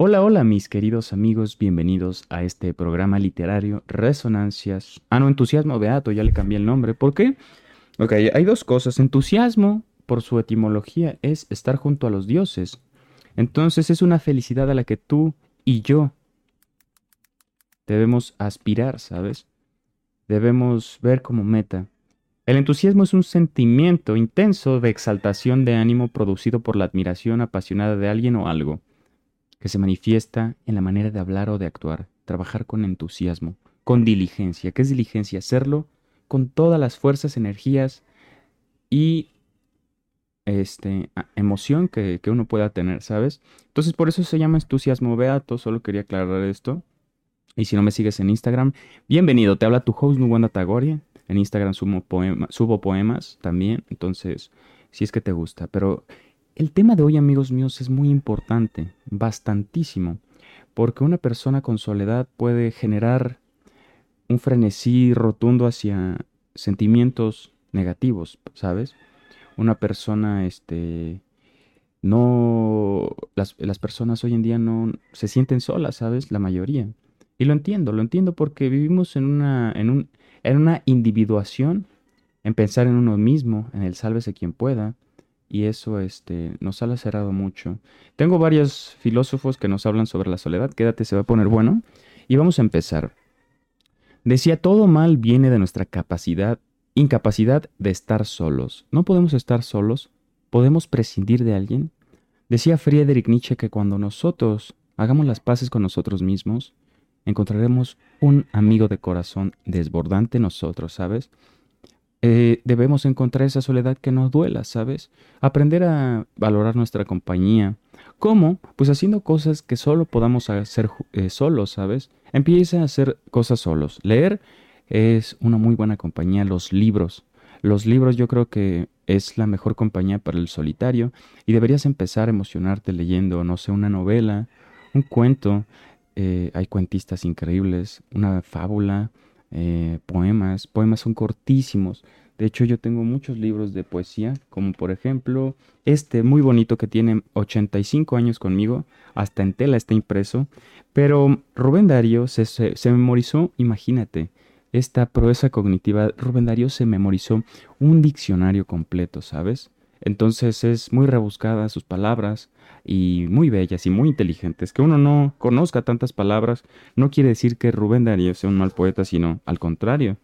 Hola, hola mis queridos amigos, bienvenidos a este programa literario Resonancias. Ah, no, entusiasmo beato, ya le cambié el nombre. ¿Por qué? Ok, hay dos cosas. Entusiasmo, por su etimología, es estar junto a los dioses. Entonces es una felicidad a la que tú y yo debemos aspirar, ¿sabes? Debemos ver como meta. El entusiasmo es un sentimiento intenso de exaltación de ánimo producido por la admiración apasionada de alguien o algo, que se manifiesta en la manera de hablar o de actuar, trabajar con entusiasmo, con diligencia. ¿Qué es diligencia? Hacerlo con todas las fuerzas, energías y este, emoción que, uno pueda tener, ¿sabes? Entonces por eso se llama entusiasmo beato, solo quería aclarar esto. Y si no me sigues en Instagram, bienvenido, te habla tu host Nuwanda Tagoria. En Instagram subo poemas también, entonces, si es que te gusta. Pero el tema de hoy, amigos míos, es muy importante, bastantísimo, porque una persona con soledad puede generar un frenesí rotundo hacia sentimientos negativos, ¿sabes? una persona, este, no, las, personas hoy en día no se sienten solas, ¿sabes? La mayoría. Y lo entiendo, lo entiendo porque vivimos en una, en un, en una individuación, en pensar en uno mismo, en el sálvese quien pueda, y eso este, nos ha lacerado mucho. Tengo varios filósofos que nos hablan sobre la soledad, quédate, se va a poner bueno, y vamos a empezar. Decía, todo mal viene de nuestra capacidad Incapacidad de estar solos. ¿No podemos estar solos? ¿Podemos prescindir de alguien? Decía Friedrich Nietzsche que cuando nosotros hagamos las paces con nosotros mismos, encontraremos un amigo de corazón desbordante nosotros, ¿sabes? Eh, debemos encontrar esa soledad que nos duela, ¿sabes? Aprender a valorar nuestra compañía. ¿Cómo? Pues haciendo cosas que solo podamos hacer eh, solos, ¿sabes? Empieza a hacer cosas solos. Leer es una muy buena compañía. Los libros. Los libros yo creo que es la mejor compañía para el solitario y deberías empezar a emocionarte leyendo, no sé, una novela, un cuento. Eh, hay cuentistas increíbles, una fábula, eh, poemas. Poemas son cortísimos. De hecho, yo tengo muchos libros de poesía, como por ejemplo este muy bonito que tiene 85 años conmigo, hasta en tela está impreso. Pero Rubén Darío se, se memorizó, imagínate, esta proeza cognitiva, Rubén Darío se memorizó un diccionario completo, ¿sabes? Entonces es muy rebuscada sus palabras y muy bellas y muy inteligentes. Que uno no conozca tantas palabras no quiere decir que Rubén Darío sea un mal poeta, sino al contrario.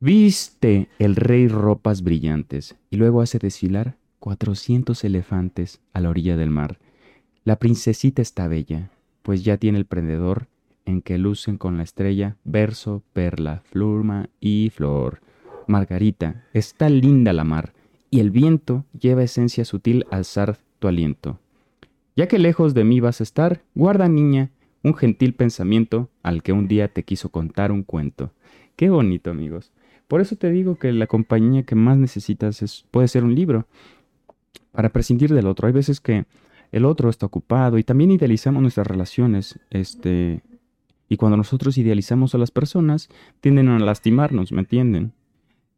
Viste el rey ropas brillantes y luego hace desfilar cuatrocientos elefantes a la orilla del mar. La princesita está bella, pues ya tiene el prendedor en que lucen con la estrella verso, perla, fluma y flor. Margarita, está linda la mar, y el viento lleva esencia sutil al zar tu aliento. Ya que lejos de mí vas a estar, guarda niña un gentil pensamiento al que un día te quiso contar un cuento. Qué bonito, amigos. Por eso te digo que la compañía que más necesitas es, puede ser un libro, para prescindir del otro. Hay veces que el otro está ocupado y también idealizamos nuestras relaciones, este, y cuando nosotros idealizamos a las personas, tienden a lastimarnos, ¿me entienden?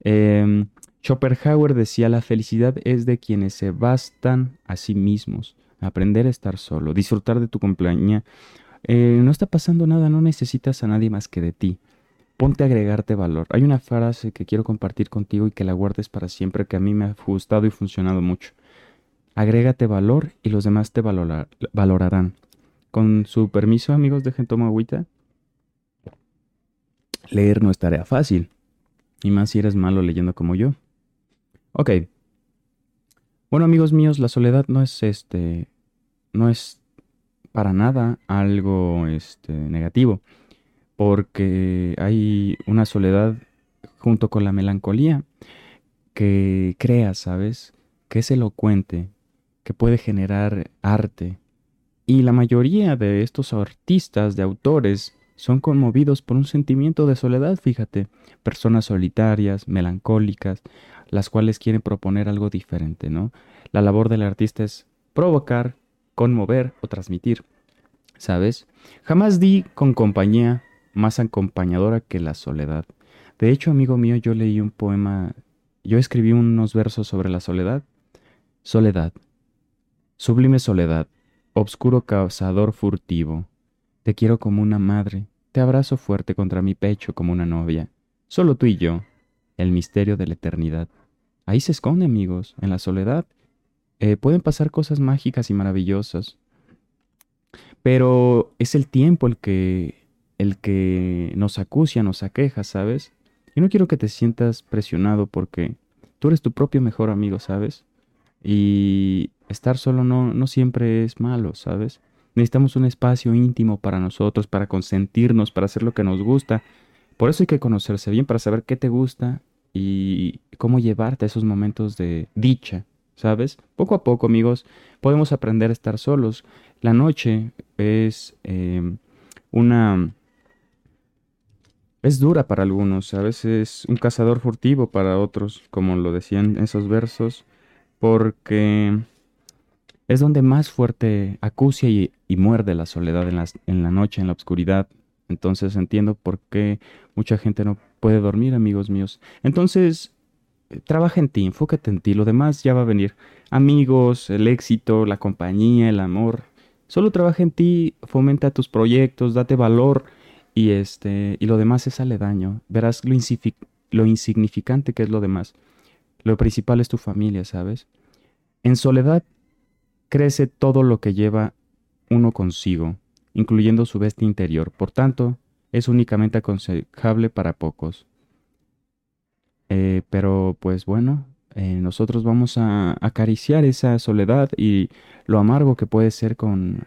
Eh, Schopenhauer decía, la felicidad es de quienes se bastan a sí mismos, aprender a estar solo, disfrutar de tu compañía. Eh, no está pasando nada, no necesitas a nadie más que de ti. Ponte a agregarte valor. Hay una frase que quiero compartir contigo y que la guardes para siempre que a mí me ha gustado y funcionado mucho. Agrégate valor y los demás te valorarán. Con su permiso, amigos, dejen tomar agüita. Leer no es tarea fácil, y más si eres malo leyendo como yo. Ok. Bueno, amigos míos, la soledad no es este no es para nada algo este negativo, porque hay una soledad junto con la melancolía que crea, ¿sabes? Que es elocuente, que puede generar arte. Y la mayoría de estos artistas, de autores, son conmovidos por un sentimiento de soledad, fíjate, personas solitarias, melancólicas, las cuales quieren proponer algo diferente, ¿no? La labor del artista es provocar, conmover o transmitir, ¿sabes? Jamás di con compañía más acompañadora que la soledad. De hecho, amigo mío, yo leí un poema, yo escribí unos versos sobre la soledad. Soledad, sublime soledad, obscuro cazador furtivo. Te quiero como una madre, te abrazo fuerte contra mi pecho como una novia. Solo tú y yo, el misterio de la eternidad. Ahí se esconde, amigos, en la soledad. Eh, pueden pasar cosas mágicas y maravillosas. Pero es el tiempo el que, el que nos acucia, nos aqueja, ¿sabes? Y no quiero que te sientas presionado porque tú eres tu propio mejor amigo, ¿sabes? Y estar solo no, no siempre es malo, ¿sabes? Necesitamos un espacio íntimo para nosotros, para consentirnos, para hacer lo que nos gusta. Por eso hay que conocerse bien, para saber qué te gusta y cómo llevarte a esos momentos de dicha, ¿sabes? Poco a poco, amigos, podemos aprender a estar solos. La noche es eh, una... Es dura para algunos, a veces un cazador furtivo para otros, como lo decían esos versos, porque es donde más fuerte acucia y, muerde la soledad en, en la noche, en la oscuridad. Entonces entiendo por qué mucha gente no puede dormir, amigos míos. Entonces, eh, trabaja en ti, enfócate en ti, lo demás ya va a venir. Amigos, el éxito, la compañía, el amor. Solo trabaja en ti, fomenta tus proyectos, date valor y este y lo demás es aledaño. Verás lo, lo insignificante que es lo demás. Lo principal es tu familia, ¿sabes? En soledad crece todo lo que lleva uno consigo, incluyendo su bestia interior. Por tanto, es únicamente aconsejable para pocos. Eh, pero pues bueno, eh, nosotros vamos a acariciar esa soledad y lo amargo que puede ser con,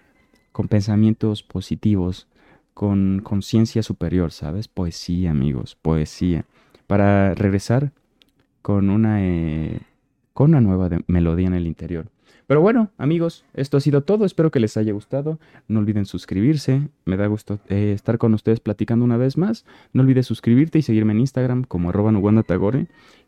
con pensamientos positivos, con conciencia superior, ¿sabes? Poesía, amigos, poesía. Para regresar con una, eh, con una nueva melodía en el interior. Pero bueno, amigos, esto ha sido todo. Espero que les haya gustado. No olviden suscribirse. Me da gusto eh, estar con ustedes platicando una vez más. No olvides suscribirte y seguirme en Instagram como arroba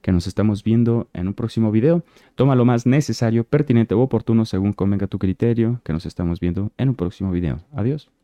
que nos estamos viendo en un próximo video. Toma lo más necesario, pertinente u oportuno según convenga tu criterio, que nos estamos viendo en un próximo video. Adiós.